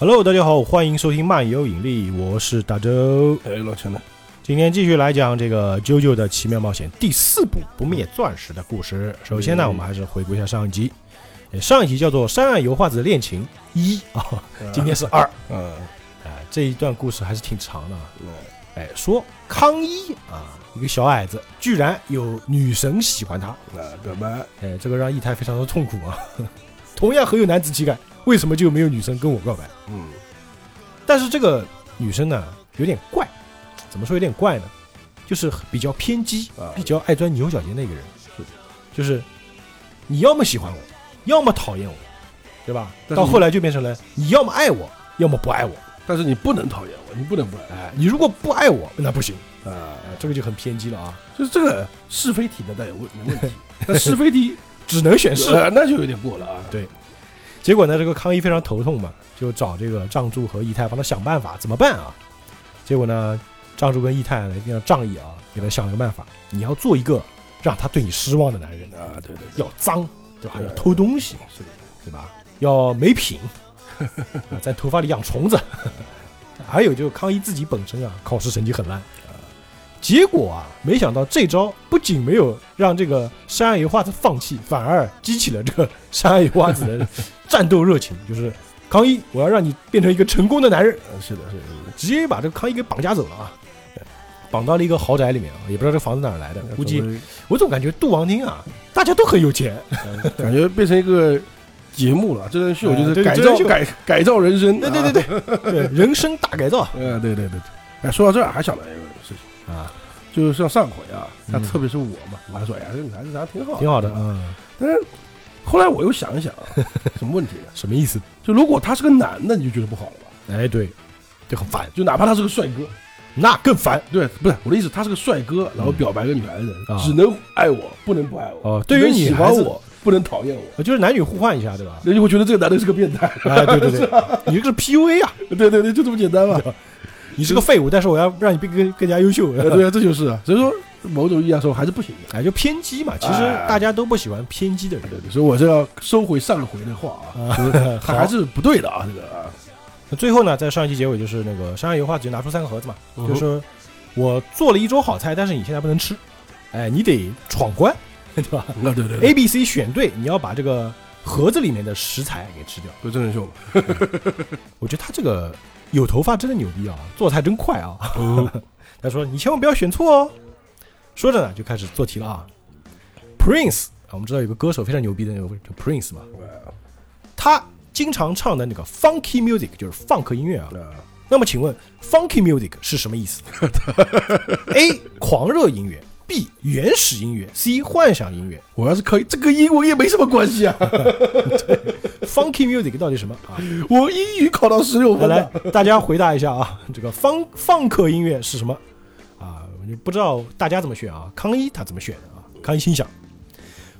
Hello，大家好，欢迎收听漫游引力，我是大周。哎，老陈呢？今天继续来讲这个《啾啾的奇妙冒险》第四部《不灭钻石》的故事。首先呢，我们还是回顾一下上一集。呃上一集叫做《山岸油画子的恋情一》啊，今天是二。嗯，哎，这一段故事还是挺长的哎，说康一啊，一个小矮子，居然有女神喜欢他。啊，表白，哎，这个让义太非常的痛苦啊。同样很有男子气概，为什么就没有女生跟我告白？嗯，但是这个女生呢，有点怪，怎么说有点怪呢？就是比较偏激啊，比较爱钻牛角尖的一个人。是，就是你要么喜欢我，要么讨厌我，对吧？到后来就变成了你要么爱我，要么不爱我。但是你不能讨厌我，你不能不爱哎，你如果不爱我，那不行，啊。哎，这个就很偏激了啊，就是这个是非题呢，倒有问没问题，那是非题只能选是。呃那就有点过了啊。对结果呢，这个康一非常头痛嘛，就找这个藏柱和义太帮他想办法，怎么办啊？结果呢，藏柱跟义太呢一定要仗义啊，给他想了个办法，你要做一个让他对你失望的男人，啊，对对，要脏，对吧？要偷东西，是的，对吧？要没品，啊在头发里养虫子，还有就是康一自己本身啊，考试成绩很烂。结果啊，没想到这招不仅没有让这个山岸油花子放弃，反而激起了这个山岸油花子的战斗热情。就是康一，我要让你变成一个成功的男人，呃是的，是的，是的直接把这个康一给绑架走了啊！绑到了一个豪宅里面啊，也不知道这房子哪儿来的，估计我总感觉杜王厅啊，大家都很有钱。感觉变成一个节目了，真人秀哎就是改造改改造人生。对对对对对，人生大改造啊，嗯，对对对对。哎，说到这儿还想到一个事情，啊，就是像上回啊，他嗯特别是我嘛，我还说哎呀，这个女孩子长得挺好，挺好的。嗯，但是后来我又想一想啊，什么问题呢？什么意思？就如果他是个男的，你就觉得不好了吧？哎，对，就很烦，就哪怕他是个帅哥，那更烦。对，不是我的意思，他是个帅哥，然后表白个女孩子，啊只能爱我，不能不爱我。哦对于只能喜欢我，不能讨厌我，就是男女互换一下，对吧？人就会觉得这个男的是个变态。哎，对对对，你这个是 PUA 啊，对对对，就这么简单嘛。你是个废物，但是我要让你变更更加优秀。呃对啊，这就是啊。所以说，某种意义上说还是不行的。哎，就偏激嘛。其实哎大家都不喜欢偏激的人。对对，所以我是要收回上回的话啊，就是 他还是不对的啊，这个啊，那最后呢，在上一期结尾就是那个山上油画直接拿出三个盒子嘛，嗯就说我做了一桌好菜，但是你现在不能吃，哎，你得闯关，对吧那对对对，？A、B、C 选对，你要把这个盒子里面的食材给吃掉。就真人秀嘛。我觉得他这个有头发真的牛逼啊，做菜真快啊。他说你千万不要选错哦。说着呢，就开始做题了啊。Prince 啊，我们知道有个歌手非常牛逼的那个叫 Prince 嘛，他经常唱的那个 funky music 就是放克音乐啊。啊，那么请问 funky music 是什么意思？A 狂热音乐，B 原始音乐，C 幻想音乐。我要是可以，这个英文也没什么关系啊。funky music 到底什么啊？我英语考到十六分来，，大家回答一下啊，这个放放克音乐是什么就不知道大家怎么选啊。康一他怎么选的啊？康一心想，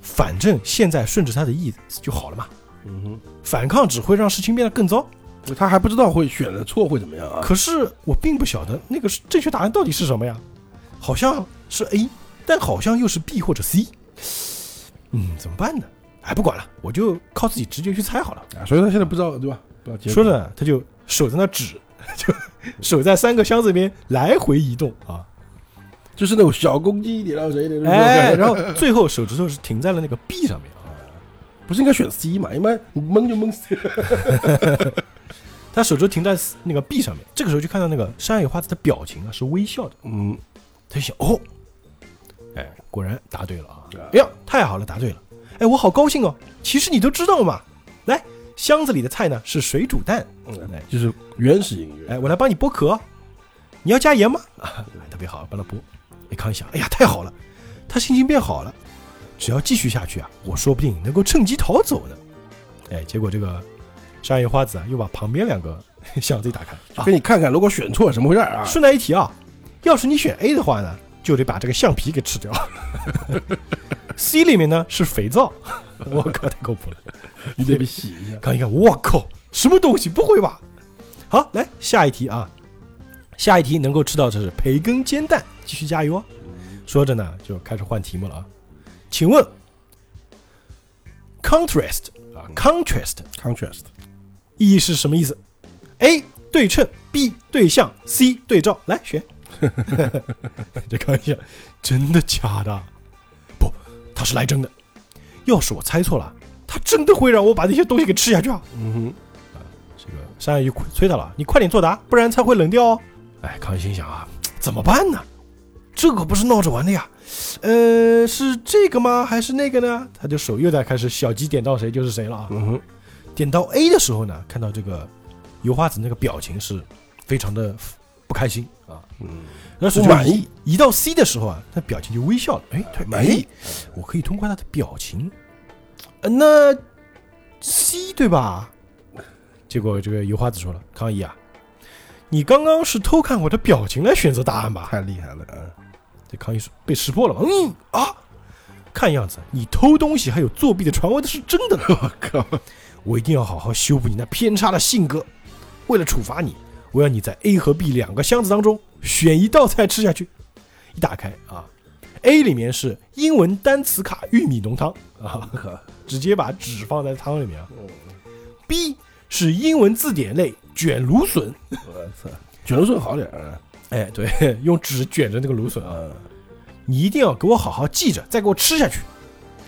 反正现在顺着他的意思就好了嘛。嗯哼反抗只会让事情变得更糟。哼，他还不知道会选的错会怎么样啊。可是我并不晓得那个是正确答案到底是什么呀？好像是 A，但好像又是 B 或者 C。嗯，怎么办呢？哎，不管了，我就靠自己直觉去猜好了。啊，所以他现在不知道对吧？不知道说着呢，他就手在那指，就手在三个箱子里面来回移动啊。就是那种小公鸡点到谁的，哎，然后最后手指头是停在了那个 B 上面啊。不是应该选 C 嘛？一般蒙就蒙 C。他手指头停在那个 B 上面，这个时候就看到那个山野花子的表情啊是微笑的，嗯，他就想哦，哎，果然答对了啊！啊哎呀，太好了，答对了！哎，我好高兴哦！其实你都知道嘛，来，箱子里的菜呢是水煮蛋，哎就是原始音乐。哎，我来帮你剥壳，你要加盐吗？啊，特别好，帮他剥。哎，康一想，哎呀，太好了，他心情变好了，只要继续下去啊，我说不定能够趁机逃走呢。哎，结果这个山野花子啊，又把旁边两个箱子一打开，啊，给你看看，如果选错什么回事啊？顺带一提啊，要是你选 A 的话呢，就得把这个橡皮给吃掉。C 里面呢是肥皂，我靠，太靠谱了。你得被洗一下。看一看，我靠，什么东西？不会吧？好，来下一题啊，下一题能够吃到的是培根煎蛋，继续加油啊！说着呢，就开始换题目了啊。请问，contrast 啊，contrast contrast 意义是什么意思 A 对称，B 对象，C 对照，来选。这开玩笑，真的假的？不，他是来真的。要是我猜错了，他真的会让我把那些东西给吃下去啊！嗯哼，这个山羊就催他了，你快点作答，不然才会冷掉哦。哎，康一心想啊，怎么办呢？这可不是闹着玩的呀。呃，是这个吗？还是那个呢？他就手又在开始小鸡点到谁就是谁了啊。嗯哼，点到 A 的时候呢，看到这个油花子那个表情是非常的不开心啊。嗯，那是不满意。一到 C 的时候啊，他表情就微笑了。哎，对，满意哎。我可以通过他的表情，呃，那 C 对吧？结果这个油花子说了：“抗议啊，你刚刚是偷看我的表情来选择答案吧？”太厉害了啊！这康一说被识破了嘛？嗯啊，看样子你偷东西还有作弊的传闻都是真的呢。我靠，我一定要好好修补你那偏差的性格。为了处罚你，我要你在 A 和 B 两个箱子当中选一道菜吃下去。一打开啊，A 里面是英文单词卡玉米浓汤啊，直接把纸放在汤里面啊。B 是英文字典类卷芦笋，我操，卷芦笋好点儿啊。哎，对，用纸卷着那个芦笋啊。嗯，你一定要给我好好记着，再给我吃下去。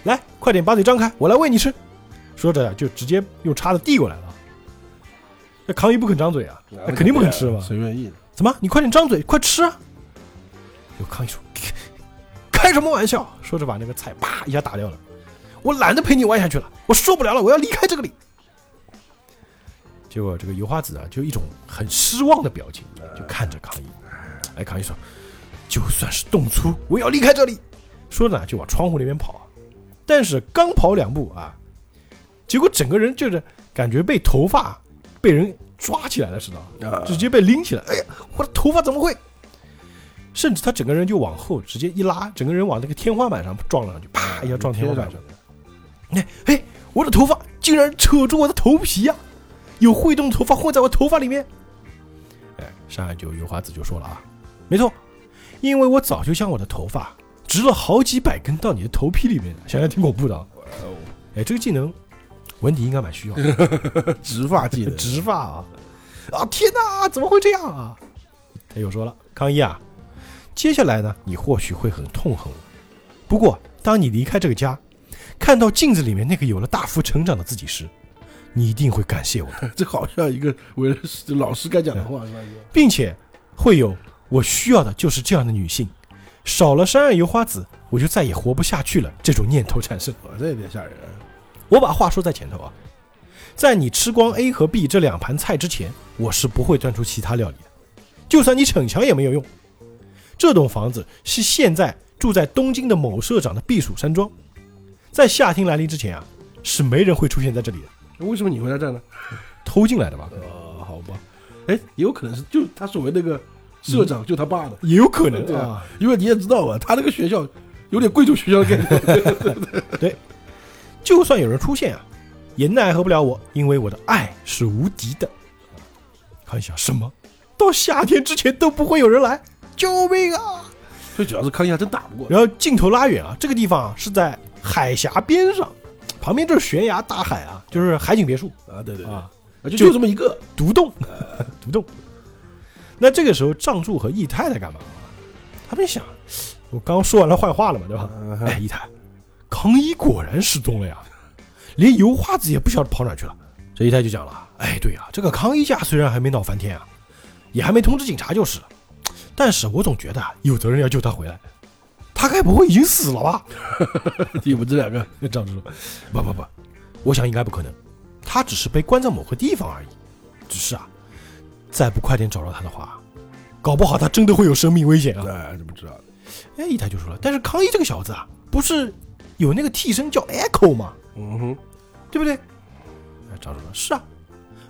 来，快点把嘴张开，我来喂你吃。说着就直接用叉子递过来了。那康一不肯张嘴啊，那肯定不肯吃嘛。谁愿意？怎么？你快点张嘴，快吃啊！有康一说：“ 开什么玩笑？”说着把那个菜啪一下打掉了。我懒得陪你玩下去了，我受不了了，我要离开这个里。结果这个油花子啊，就一种很失望的表情，就看着康一。哎，康一说：“就算是动粗，我也要离开这里。”说着呢，就往窗户那边跑。但是刚跑两步啊，结果整个人就是感觉被头发被人抓起来了似的，啊，直接被拎起来。哎呀，我的头发怎么会？甚至他整个人就往后直接一拉，整个人往那个天花板上撞了上去，啪一下撞天花板上。哎哎，我的头发竟然扯住我的头皮呀、有会动的头发混在我头发里面。哎，上海就油花子就说了啊，没错，因为我早就将我的头发植了好几百根到你的头皮里面，想想挺恐怖的啊。哎，这个技能文迪应该蛮需要的。植发技能，植发啊！啊天哪，怎么会这样啊？他又说了，康一啊，接下来呢，你或许会很痛恨我，不过当你离开这个家，看到镜子里面那个有了大幅成长的自己时，你一定会感谢我的，这好像一个为了老师该讲的话是吧？并且会有我需要的就是这样的女性，少了山岸油花子，我就再也活不下去了。这种念头产生。我这有点吓人。我把话说在前头啊，在你吃光 A 和 B 这两盘菜之前，我是不会端出其他料理的。就算你逞强也没有用。这栋房子是现在住在东京的某社长的避暑山庄，在夏天来临之前啊，是没人会出现在这里的，为什么你会在这儿呢？偷进来的吧？呃，好吧，哎，也有可能是就他所谓那个社长，就他爸的，也有可能对啊啊。因为你也知道吧，他那个学校有点贵族学校的概念。就算有人出现啊，也奈何不了我，因为我的爱是无敌的。看一下什么？到夏天之前都不会有人来，救命啊！最主要是康一还真打不过。然后镜头拉远啊，这个地方啊是在海峡边上，旁边就是悬崖大海啊，就是海景别墅啊，对对对，啊，啊就就这么一个，独栋，独栋。那这个时候，藏柱和义太在干嘛？他们想，我刚刚说完了坏话了嘛，对吧？嗯哎，义太，康一果然失踪了呀，连油花子也不晓得跑哪去了。这义太就讲了，哎，对呀、这个康一家虽然还没闹翻天啊，也还没通知警察就是了，但是我总觉得啊有责任要救他回来。他该不会已经死了吧？你们这两个，那张志说：“不不不，我想应该不可能，他只是被关在某个地方而已。只是啊，再不快点找到他的话，搞不好他真的会有生命危险啊对，怎么知道？！”哎，一台就说了：“但是康一这个小子啊，不是有那个替身叫 Echo 吗？嗯哼，对不对？”哎，张志说：“是啊，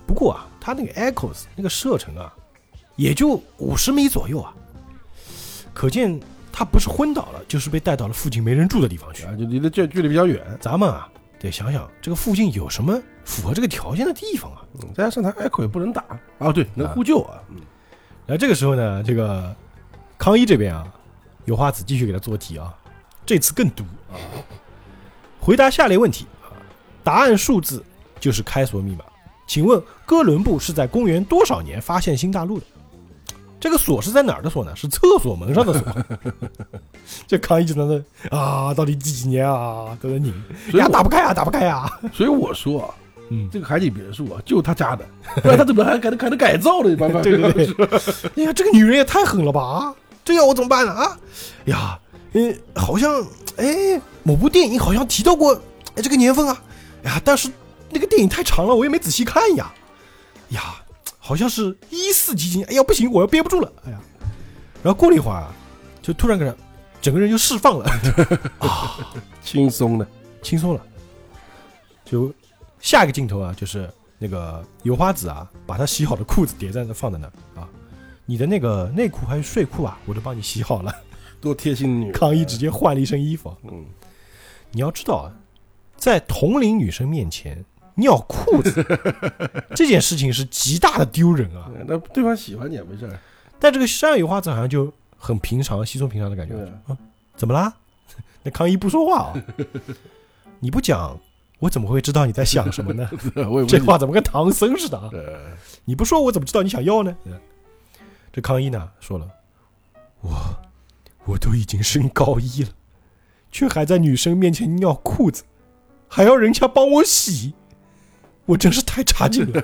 不过啊，他那个 Echoes 那个射程啊，也就五十米左右啊，可见他不是昏倒了，就是被带到了附近没人住的地方去。”啊，就离得这距离比较远，咱们啊得想想这个附近有什么符合这个条件的地方啊。嗯再加上他开口也不能打啊，对，能呼救啊，嗯然后这个时候呢，这个康一这边啊，有花子继续给他做题啊，这次更毒啊。回答下列问题啊，答案数字就是开锁密码，请问哥伦布是在公元多少年发现新大陆的？这个锁是在哪儿的锁呢？是厕所门上的锁。这康一就在那啊，到底几几年啊？都在拧呀，打不开啊，打不开啊。所以我说啊，嗯，这个海景别墅啊，就他家的，不然他怎么还还能还能改造呢？办法对对对，哎呀，这个女人也太狠了吧啊！这要我怎么办呢啊？呀，嗯，好像哎，某部电影好像提到过哎这个年份啊，哎呀，但是那个电影太长了，我也没仔细看呀。呀，好像是一四几几年，哎呀，不行，我要憋不住了，哎呀。然后过了一会儿啊，就突然个人，整个人就释放了 啊，轻松的，轻松了。就下一个镜头啊，就是那个油花子啊，把他洗好的裤子叠在那放在那儿啊。你的那个内裤还是睡裤啊，我都帮你洗好了。多贴心的女人。康一直接换了一身衣服。嗯，你要知道啊，在同龄女生面前尿裤子 这件事情是极大的丢人啊。那对方喜欢你也没事儿。但这个山雨花子好像就很平常、稀松平常的感觉。对啊，怎么啦？那康一不说话啊，你不讲，我怎么会知道你在想什么呢？这话怎么跟唐僧似的啊？呃，你不说，我怎么知道你想要呢？嗯这康一呢说了，我我都已经升高一了，却还在女生面前尿裤子，还要人家帮我洗，我真是太差劲了。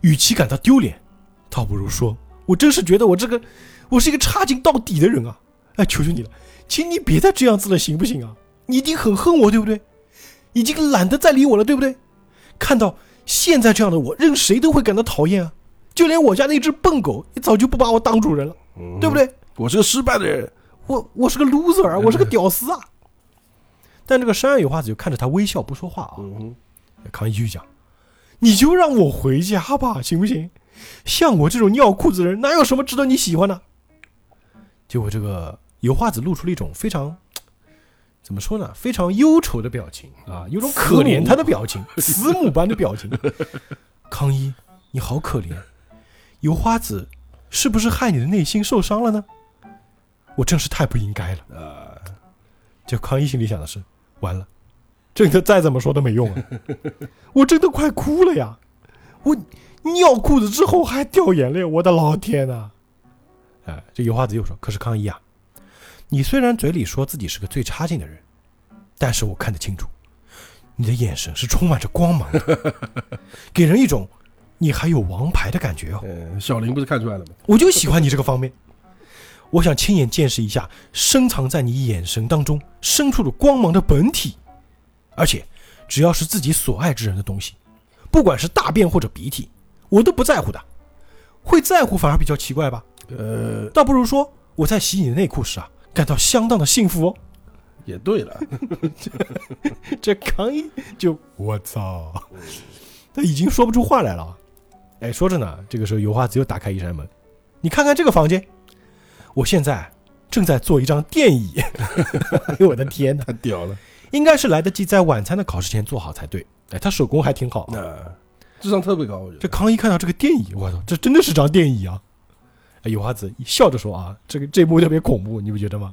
与其感到丢脸，倒不如说我真是觉得我这个我是一个差劲到底的人啊！哎，求求你了，请你别再这样子了，行不行啊？你一定很恨我，对不对？已经懒得再理我了，对不对？看到现在这样的我，任谁都会感到讨厌啊！就连我家那只笨狗也早就不把我当主人了，嗯对不？对？我是个失败的人。我我是个 loser 啊，我是个屌丝啊！但这个山上有花子就看着他微笑不说话啊。康一继续讲：“你就让我回家吧，行不行？像我这种尿裤子的人，哪有什么值得你喜欢的？”结果这个油花子露出了一种非常怎么说呢，非常忧愁的表情啊，有种可怜他的表情，慈母般的表情。康一，你好可怜，油花子是不是害你的内心受伤了呢？我真是太不应该了。呃，就康一心里想的是，完了，这个再怎么说都没用啊！我真的快哭了呀！我尿裤子之后还掉眼泪，我的老天呐！哎，这油花子又说：“可是康一啊，你虽然嘴里说自己是个最差劲的人，但是我看得清楚，你的眼神是充满着光芒的，给人一种你还有王牌的感觉哦。嗯，小林不是看出来了吗？我就喜欢你这个方面。我想亲眼见识一下深藏在你眼神当中深处的光芒的本体，而且只要是自己所爱之人的东西，不管是大便或者鼻涕，我都不在乎的。会在乎反而比较奇怪吧？呃，倒不如说我在洗你的内裤时啊，感到相当的幸福哦。也对了，这康一就 我操，他已经说不出话来了。哎，说着呢，这个时候油花子又打开一扇门，你看看这个房间，我现在正在做一张电椅。哎呦我的天哪，太屌了。应该是来得及在晚餐的考试前做好才对。哎，他手工还挺好。那智商特别高，我觉这。康一看到这个电椅，我操，这真的是张电椅啊！哎，有花子笑着说啊，这个这幕特别恐怖，你不觉得吗？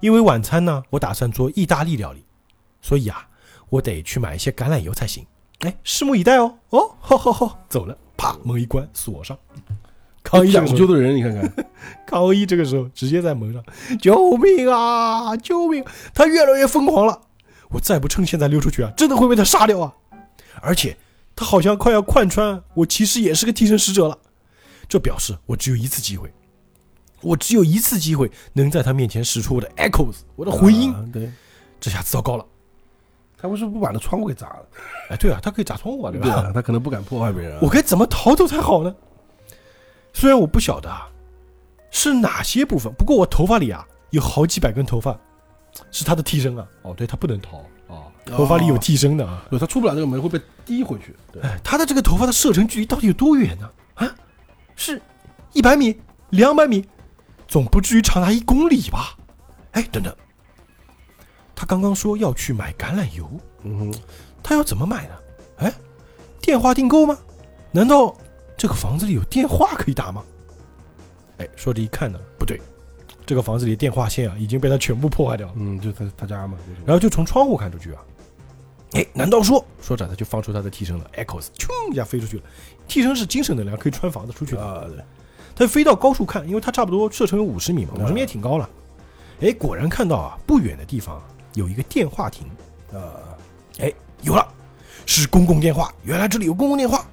因为晚餐呢，我打算做意大利料理，所以啊，我得去买一些橄榄油才行。哎，拭目以待哦。哦，好好好，走了，啪，门一关，锁上。康一这讲个时候究的人，你看看，高一这个时候直接在门上，救命啊！救命！他越来越疯狂了，我再不趁现在溜出去啊，真的会被他杀掉啊！而且他好像快要贯穿我其实也是个替身使者了，这表示我只有一次机会，我只有一次机会能在他面前使出我的 echoes，我的回音。啊对，这下子糟糕了！他为什么不把那窗户给砸了？哎，对啊，他可以砸窗户啊，对吧？对啊，他可能不敢破坏别人啊。我该怎么逃走才好呢？虽然我不晓得啊是哪些部分，不过我头发里啊有好几百根头发是他的替身啊。哦，对他不能逃啊，头发里有替身的啊。对，他出不了这个门会被滴回去。对，哎，他的这个头发的射程距离到底有多远呢？啊，是一百米、两百米，总不至于长达一公里吧？哎，等等，他刚刚说要去买橄榄油，嗯哼，他要怎么买呢？哎，电话订购吗？难道这个房子里有电话可以打吗？哎，说着一看呢，不对，这个房子里的电话线啊已经被他全部破坏掉了。嗯，就他他家嘛，然后就从窗户看出去啊，哎，难道说说着他就放出他的替身了，Echoes，咻一下飞出去了。替身是精神能量，可以穿房子出去的。啊，对，他就飞到高处看，因为他差不多射程有五十米嘛，嗯五十米也挺高了。哎，果然看到啊，不远的地方有一个电话亭。呃，哎，有了，是公共电话。原来这里有公共电话。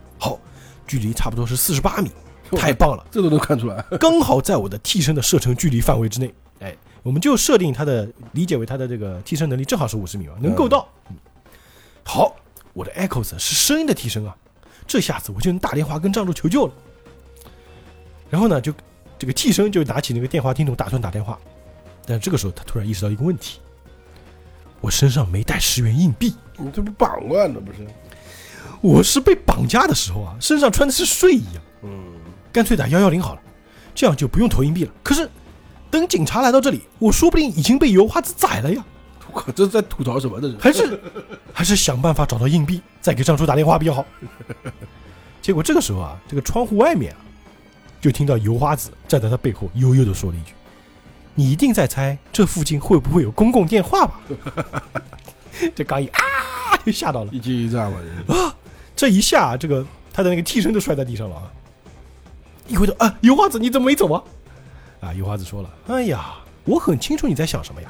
好，距离差不多是四十八米，太棒了，这都能看出来。刚好在我的替身的射程距离范围之内。哎，我们就设定他的理解为他的这个替身能力正好是五十米嘛，能够到。嗯好，我的 Echoes 是声音的替身啊，这下子我就能打电话跟藏柱求救了。然后呢，就这个替身就拿起那个电话听筒打算打电话，但这个时候他突然意识到一个问题：我身上没带十元硬币。你这不绑了呢？不是？我是被绑架的时候啊，身上穿的是睡衣啊，嗯，干脆打幺幺零好了，这样就不用投硬币了。可是等警察来到这里，我说不定已经被油花子宰了呀，我靠，这是在吐槽什么？这是？还是 还是想办法找到硬币，再给张叔打电话比较好。结果这个时候啊，这个窗户外面啊，就听到油花子站在他背后悠悠的说了一句：“你一定在猜这附近会不会有公共电话吧？” 这刚一啊，就吓到了。一惊一乍嘛，这是这一下，这个他的那个替身就摔在地上了啊！一回头啊，油花子你怎么没走啊？啊，油花子说了：“哎呀，我很清楚你在想什么呀，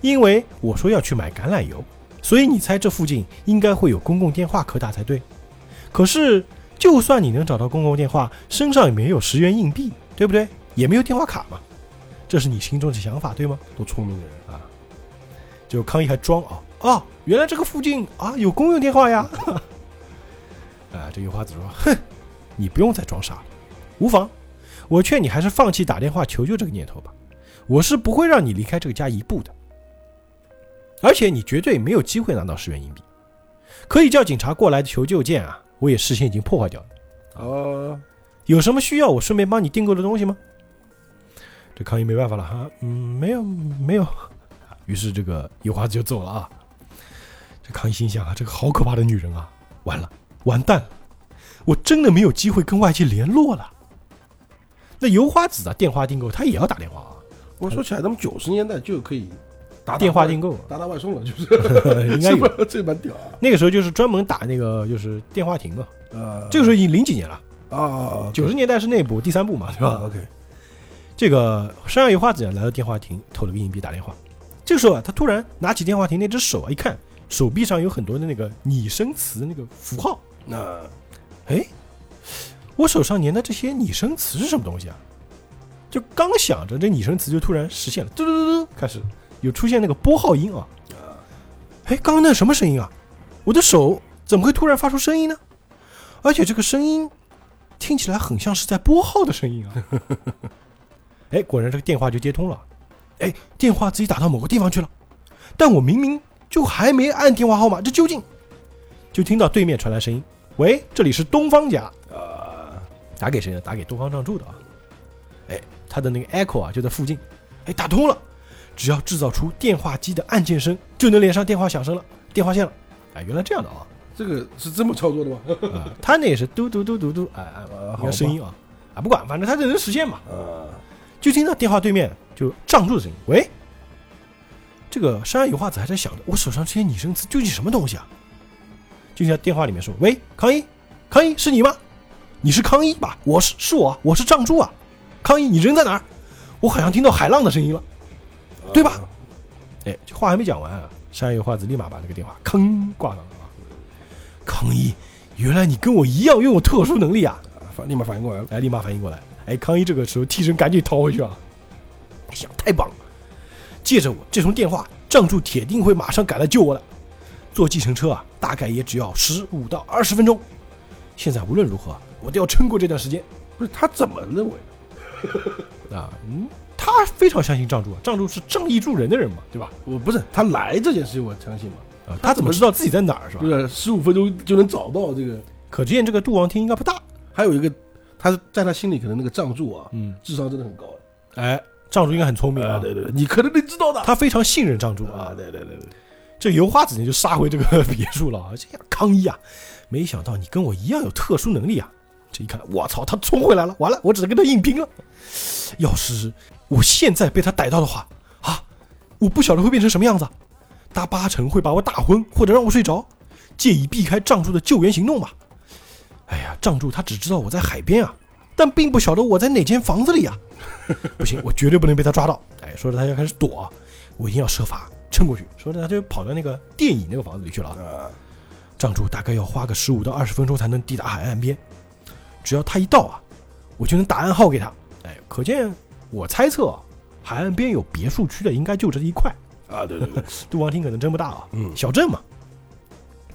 因为我说要去买橄榄油，所以你猜这附近应该会有公共电话可打才对。可是，就算你能找到公共电话，身上也没有十元硬币，对不对？也没有电话卡嘛，这是你心中的想法对吗？多聪明的人啊！就康一还装啊啊，原来这个附近啊有公用电话呀！啊，这油花子说：“哼，你不用再装傻了，无妨。我劝你还是放弃打电话求救这个念头吧。我是不会让你离开这个家一步的，而且你绝对没有机会拿到十元硬币。可以叫警察过来的求救键啊，我也事先已经破坏掉了。哦，有什么需要我顺便帮你订购的东西吗？”这康一没办法了哈，嗯，没有没有。于是这个油花子就走了啊。这康一心想啊，这个好可怕的女人啊，完了，完蛋了，我真的没有机会跟外界联络了。那油花子啊，电话订购他也要打电话啊，我说起来，他们九十年代就可以打打电话订购，打打外送了，就是 应该有。这蛮屌啊！那个时候就是专门打那个就是电话亭嘛，呃，这个时候已经零几年了，啊，九十年代是那部第三部嘛，对吧？？OK，这个山上油花子来到电话亭，投了个硬币打电话。这个时候啊，他突然拿起电话亭那只手啊，一看手臂上有很多的那个拟声词那个符号，那哎，我手上粘的这些拟声词是什么东西啊？就刚想着这拟声词，就突然实现了，嘟嘟嘟嘟，开始有出现那个拨号音啊。哎，刚刚那什么声音啊？我的手怎么会突然发出声音呢？而且这个声音听起来很像是在拨号的声音啊！哎，果然这个电话就接通了。哎，电话自己打到某个地方去了，但我明明就还没按电话号码，这究竟？就听到对面传来声音：“喂，这里是东方家。”啊，打给谁呢？打给东方仗助的啊。哎，他的那个 echo 啊就在附近，哎，打通了。只要制造出电话机的按键声，就能连上电话响声了，电话线了。哎，原来这样的啊！这个是这么操作的吗？啊，他那也是嘟嘟嘟嘟嘟，哎哎，啊一个声音啊，啊，不管，反正他这能实现嘛。啊，就听到电话对面就仗助的声音，喂。这个山上有话子还在想着，我手上这些拟声词究竟什么东西啊？就在电话里面说，喂，康一，康一是你吗？你是康一吧？我是是我，我是仗助啊。康一，你人在哪儿？我好像听到海浪的声音了，对吧？哎，这话还没讲完啊，山上有话子立马把那个电话吭挂上了啊。康一，原来你跟我一样拥有特殊能力啊！啊反立马反应过来了，哎，立马反应过来，哎，康一这个时候替身赶紧逃回去啊！哎呀，太棒了！借着我这通电话，仗柱铁定会马上赶来救我的。坐计程车啊，大概也只要十五到二十分钟。现在无论如何，我都要撑过这段时间不是他怎么认为？啊！嗯，他非常相信仗助啊，仗助是仗义助人的人嘛，对吧？我不是他来这件事情，我相信嘛，啊，他怎么知道自己在哪儿是吧就？是十五分钟就能找到这个。可见这个杜王厅应该不大。还有一个，他在他心里可能那个藏柱啊，嗯，智商真的很高哎，仗助应该很聪明啊，对对，对你可能得知道的他非常信任仗助啊啊，。对对对对，这油花子呢就杀回这个 别墅了啊！这样康一啊，没想到你跟我一样有特殊能力啊！这一看，我操，他冲回来了，完了，我只能跟他硬拼了。要是我现在被他逮到的话啊，我不晓得会变成什么样子，他八成会把我打昏或者让我睡着。借以避开仗助的救援行动吧。哎呀，仗助他只知道我在海边啊，但并不晓得我在哪间房子里啊。不行，我绝对不能被他抓到。哎，说着他就开始躲，我一定要设法撑过去。说着他就跑到那个电影那个房子里去了。啊，仗助大概要花个十五到二十分钟才能抵达海岸边，只要他一到啊，我就能打暗号给他。哎，可见我猜测啊，海岸边有别墅区的应该就这一块。啊，对对对，杜王厅可能真不大啊，嗯小镇嘛。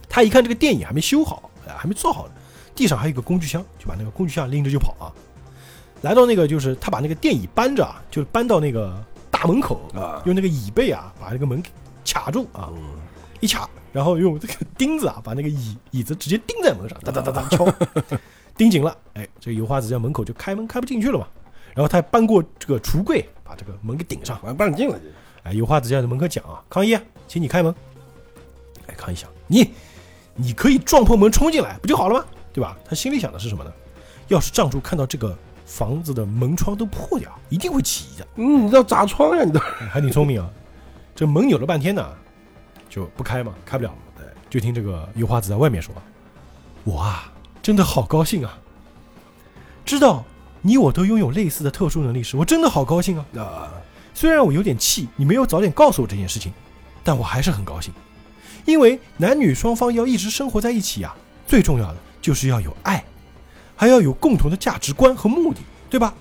他一看这个电影还没修好，哎还没做好呢，地上还有一个工具箱，就把那个工具箱拎着就跑啊。来到那个就是他把那个电椅搬着啊，就搬到那个大门口，啊，用那个椅背啊把那个门给卡住啊，嗯一卡，然后用这个钉子啊把那个椅椅子直接钉在门上，哒哒哒哒敲，钉紧了，哎，这个油花子在门口就开门开不进去了嘛。然后他搬过这个橱柜，把这个门给顶上。不让你进了，哎，油花子就在门口讲啊，康一啊，请你开门。哎，康一想，你你可以撞破门冲进来，不就好了吗？对吧？他心里想的是什么呢？要是仗主看到这个房子的门窗都破掉，一定会起疑的。嗯，你知道砸窗呀，你都哎 还挺聪明啊。这门扭了半天呢，就不开嘛，开不了。对，就听这个油花子在外面说：“我啊，真的好高兴啊！知道你我都拥有类似的特殊能力时，我真的好高兴啊！啊，虽然我有点气，你没有早点告诉我这件事情，但我还是很高兴，因为男女双方要一直生活在一起啊，最重要的就是要有爱，还要有共同的价值观和目的，对吧？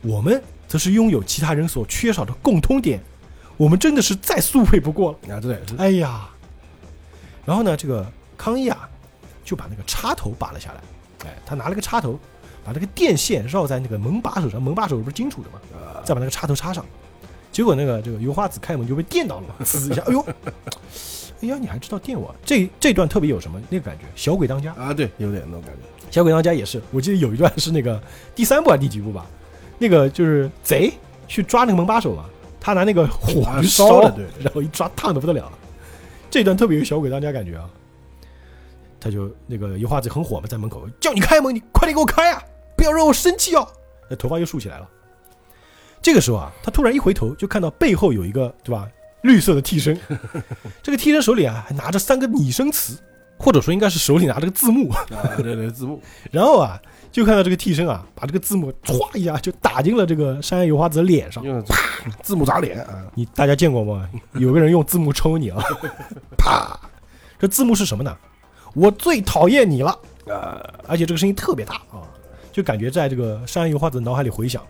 我们则是拥有其他人所缺少的共通点，我们真的是再速配不过了。啊，这也是，哎呀，然后呢，这个康一啊，就把那个插头拔了下来，哎，他拿了个插头，把那个电线绕在那个门把手上，门把手不是金属的吗？啊，再把那个插头插上，结果那个这个油花子开门就被电到了嘛，呲一下，哎呦，哎呀，你还知道电我？这这段特别有什么那个感觉？小鬼当家，啊，对，有点那种感觉，小鬼当家也是，我记得有一段是那个第三部还是第几部吧？那个就是贼去抓那个门把手嘛，他拿那个火啊去烧烧了对然后一抓烫的不得了。这段特别有小鬼当家感觉啊，他就那个油画子很火嘛，在门口叫你开门，你快点给我开啊，不要让我生气哦。那头发又竖起来了。这个时候啊，他突然一回头，就看到背后有一个对吧，绿色的替身，这个替身手里啊还拿着三个拟声词，或者说应该是手里拿着个字幕。啊，对对，字幕，然后啊，就看到这个替身啊，把这个字幕歘一下就打进了这个山原油花子的脸上。啪字字幕砸脸啊，你大家见过吗？有个人用字幕抽你啊，啪！这字幕是什么呢？我最讨厌你了，啊，而且这个声音特别大啊，就感觉在这个山原油花子的脑海里回响。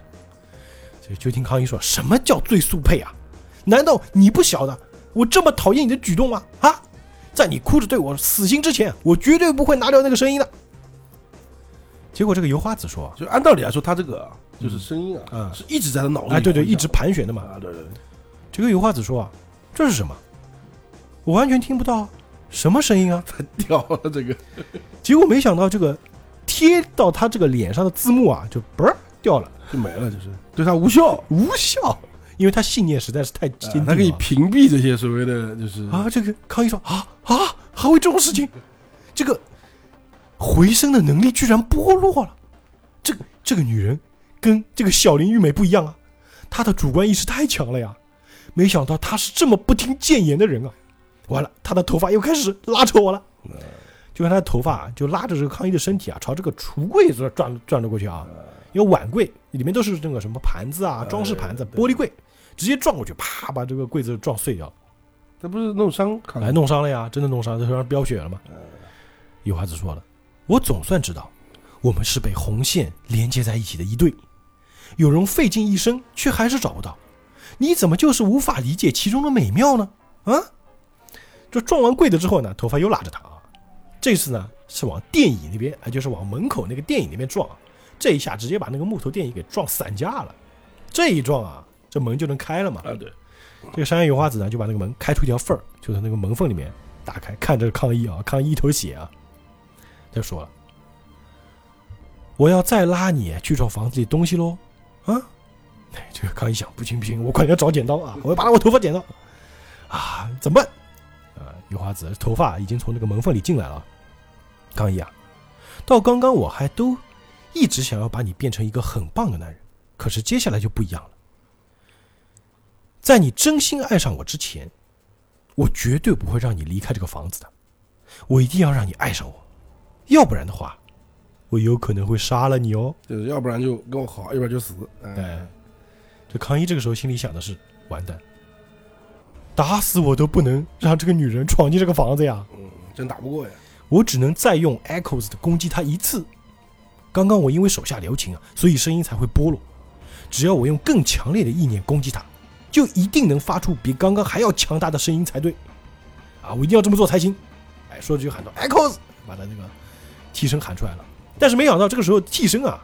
就就听康一说什么叫最速配啊？难道你不晓得我这么讨厌你的举动吗？啊，在你哭着对我死心之前，我绝对不会拿掉那个声音的。结果这个油花子说就按道理来说，他这个啊就是声音啊，嗯是一直在他脑子里哎，对对，一直盘旋的嘛。啊，对对，对。这个油花子说啊，这是什么？我完全听不到什么声音啊！掉了这个，结果没想到这个贴到他这个脸上的字幕啊，就嘣儿掉了，就没了，就是。对他无效，无效，因为他信念实在是太坚定了。啊他可以屏蔽这些所谓的就是啊，这个康一说啊啊，还会这种事情？这个回声的能力居然剥落了。这个这个女人跟这个小林玉美不一样啊，她的主观意识太强了呀。没想到她是这么不听谏言的人啊！完了，她的头发又开始拉扯我了。就看她的头发啊就拉着这个康一的身体啊，朝这个橱柜这转转了过去啊。因为碗柜里面都是那个什么盘子啊、装饰盘子、玻璃柜，直接撞过去，啪把这个柜子撞碎掉。这不是弄伤康来弄伤了呀，真的弄伤，这头上飙血了嘛。有花子说了，我总算知道，我们是被红线连接在一起的一对。有人费尽一生，却还是找不到，你怎么就是无法理解其中的美妙呢？啊！这撞完柜子之后呢，头发又拉着他啊，这次呢是往电椅那边，啊，就是往门口那个电椅那边撞，这一下直接把那个木头电椅给撞散架了。这一撞啊，这门就能开了嘛。啊，对，这个山原油花子呢，就把那个门开出一条缝儿，就从那个门缝里面打开，看着抗议啊，抗议一头血啊，他就说了：“我要再拉你去找房子里东西喽，啊！”哎，这个康一想，不行不行，我快点要找剪刀啊，我要把我头发剪到啊，怎么办？啊，油花子头发已经从那个门缝里进来了。康一啊，到刚刚我还都一直想要把你变成一个很棒的男人，可是接下来就不一样了。在你真心爱上我之前，我绝对不会让你离开这个房子的。我一定要让你爱上我，要不然的话，我有可能会杀了你哦。就是要不然就跟我好，要不然就死。哎哎，这康一这个时候心里想的是：完蛋，打死我都不能让这个女人闯进这个房子呀！嗯，真打不过呀。我只能再用 Echoes 的攻击他一次。刚刚我因为手下留情啊，所以声音才会剥落。只要我用更强烈的意念攻击他，就一定能发出比刚刚还要强大的声音才对。啊，我一定要这么做才行。哎，说着就喊道：“Echoes！” 把他那个替身喊出来了。但是没想到这个时候替身啊，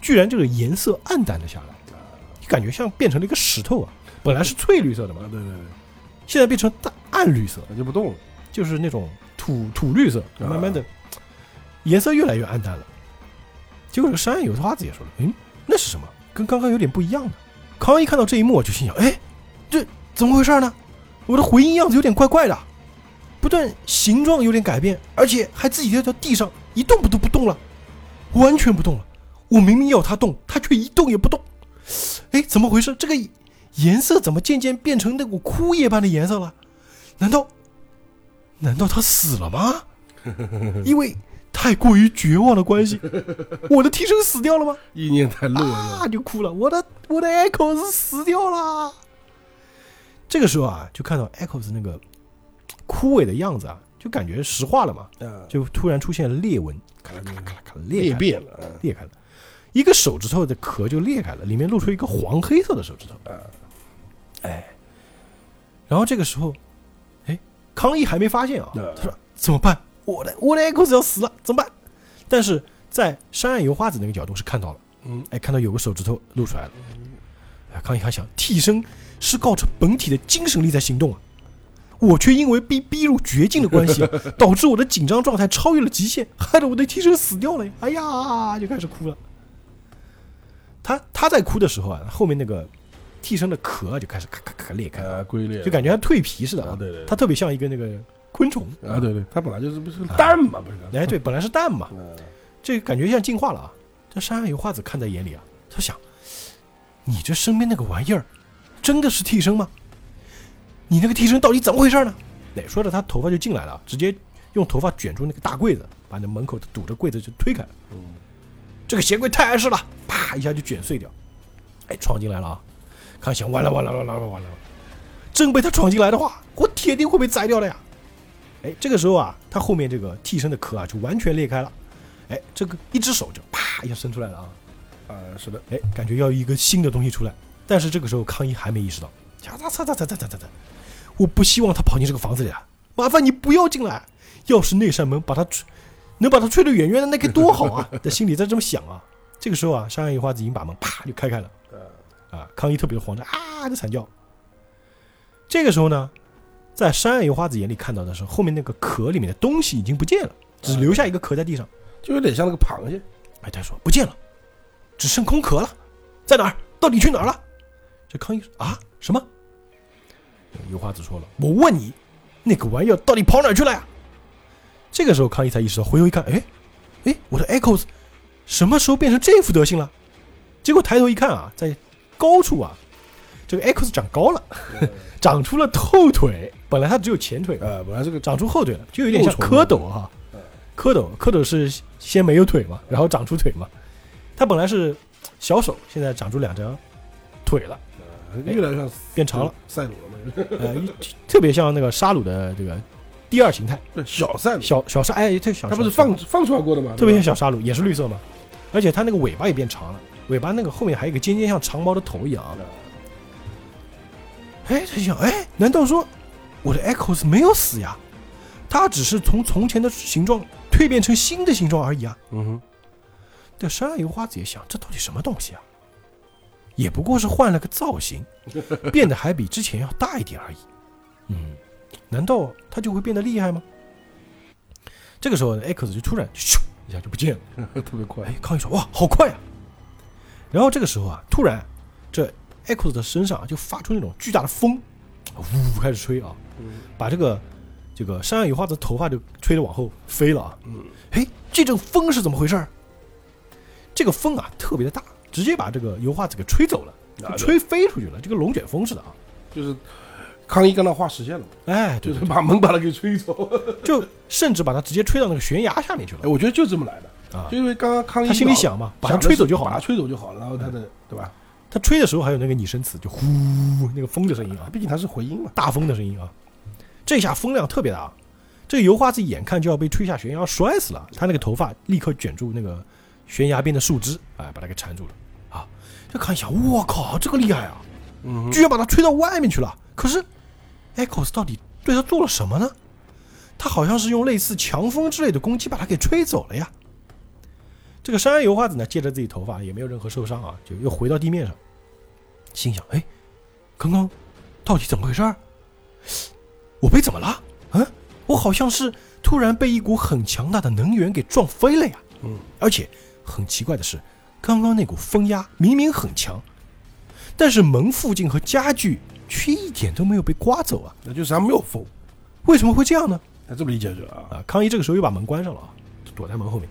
居然这个颜色暗淡了下来，你感觉像变成了一个石头啊。本来是翠绿色的嘛啊，，对对对，现在变成淡暗绿色，就不动了。就是那种土土绿色，啊慢慢的颜色越来越暗淡了。结果这个山有花子也说了：“嗯，那是什么？跟刚刚有点不一样的。”康一看到这一幕，就心想：“哎，这怎么回事呢？我的回音样子有点怪怪的，不但形状有点改变，而且还自己在这地上一动不都不动了，完全不动了。我明明要它动，它却一动也不动。哎，怎么回事？这个颜色怎么渐渐变成那股枯叶般的颜色了？难道难道他死了吗？因为太过于绝望的关系，我的替身死掉了吗？意念太弱啊，了。就哭了，我的我的 Echoes 死掉了。这个时候啊，就看到 Echoes 那个枯萎的样子啊，就感觉石化了嘛，啊，就突然出现了裂纹，咔啦咔啦咔啦咔啦裂裂变了。啊裂开了，一个手指头的壳就裂开了，里面露出一个黄黑色的手指头。啊，哎，然后这个时候，哎，康一还没发现啊，嗯他说怎么办？我的我的 Echoes 要死了，怎么办？但是在山岸油花子那个角度是看到了，嗯，哎，看到有个手指头露出来了。哎，康一还想，替身是靠着本体的精神力在行动啊，我却因为被逼入绝境的关系啊，导致我的紧张状态超越了极限，害得我的替身死掉了呀！哎呀，就开始哭了。他他在哭的时候啊，后面那个替身的壳就开始咔咔咔咔裂开，啊，龟裂，就感觉像蜕皮似的啊，对对，它特别像一个那个昆虫啊，对对，它本来就是不是蛋嘛，不是个。哎，对，本来是蛋嘛，啊，这感觉像进化了啊。这山上有画子看在眼里啊，他想：你这身边那个玩意儿，真的是替身吗？你那个替身到底怎么回事呢？哎，说着他头发就进来了，直接用头发卷住那个大柜子，把那门口堵着柜子就推开了。嗯，这个鞋柜太碍事了，啪一下就卷碎掉。哎，闯进来了啊！康想，完了完了完了完了完了！真被他闯进来的话，我铁定会被宰掉的呀！哎，这个时候啊，他后面这个替身的壳啊就完全裂开了。哎，这个一只手就啪一下伸出来了啊！呃，是的，哎，感觉要一个新的东西出来。但是这个时候康一还没意识到，擦擦擦擦擦擦擦擦擦！我不希望他跑进这个房子里啊，麻烦你不要进来。要是那扇门把他吹，能把他吹得远远的，那该多好啊！在心里在这么想啊。这个时候啊，山上野花子已经把门啪就开开了。啊，康一特别慌张啊，就惨叫。这个时候呢，在山岸油花子眼里看到的是后面那个壳里面的东西已经不见了，只留下一个壳在地上。就有点像那个螃蟹。哎，他说不见了，只剩空壳了，在哪儿？到底去哪儿了？这康一说啊，什么？油花子说了，我问你，那个玩意儿到底跑哪儿去了呀？这个时候康一才意识到，回头一看，哎，哎，我的 Echoes 什么时候变成这副德行了？结果抬头一看啊，在高处啊，这个 Echoes 长高了，长出了后腿。本来它只有前腿嘛，啊，本来这个长出后腿了，就有点像蝌蚪哈。蝌蚪，蝌蚪是先没有腿嘛，然后长出腿嘛。它本来是小手，现在长出两张腿了，越来越像变长了，赛鲁了嘛，呃，特别像那个沙鲁的这个第二形态，小赛鲁，小小沙，哎，这小它不是放放出来过的吗？特别像小沙鲁，也是绿色嘛，而且它那个尾巴也变长了，尾巴那个后面还有一个尖尖像长毛的头一样啊。哎，他想，哎，难道说我的 Echoes 没有死呀？它只是从从前的形状蜕变成新的形状而已啊。嗯哼，这山岸油花子也想，这到底什么东西啊？也不过是换了个造型，变得还比之前要大一点而已。嗯，难道它就会变得厉害吗？这个时候呢，X 就突然咻一下就不见了。特别快哎，，康一说：“哇，好快啊！”然后这个时候啊，突然这 X 的身上啊就发出那种巨大的风，呜开始吹啊，嗯把这个这个山上油花的头发就吹得往后飞了啊。嗯，哎，这阵风是怎么回事儿？这个风啊特别的大，直接把这个油画子给吹走了，吹飞出去了，就跟龙卷风似的啊。就是康一刚刚话实现了嘛，哎，对对，就是把门把它给吹走。就甚至把它直接吹到那个悬崖下面去了哎，了我觉得就这么来的，啊就。因为刚刚康一他心里想嘛，把他想吹走就好了。把他吹走就好了，然后他的对吧？他吹的时候还有那个拟声词，就呼那个风的声音啊，毕竟他是回音嘛。大风的声音啊。这下风量特别大，这个油花子眼看就要被吹下悬崖摔死了，他那个头发立刻卷住那个悬崖边的树枝，哎，把他给缠住了啊。这看一下，我靠，这个厉害啊！嗯居然把他吹到外面去了。可是，Echoes 到底对他做了什么呢？他好像是用类似强风之类的攻击把他给吹走了呀。这个山羊油花子呢，借着自己头发也没有任何受伤啊，就又回到地面上，心想：哎，刚刚到底怎么回事儿？我被怎么了？嗯，我好像是突然被一股很强大的能源给撞飞了呀。嗯，而且很奇怪的是，刚刚那股风压明明很强，但是门附近和家具却一点都没有被刮走啊！那就是他没有风，为什么会这样呢？那这么理解就啊。啊，康一这个时候又把门关上了啊，躲在门后面。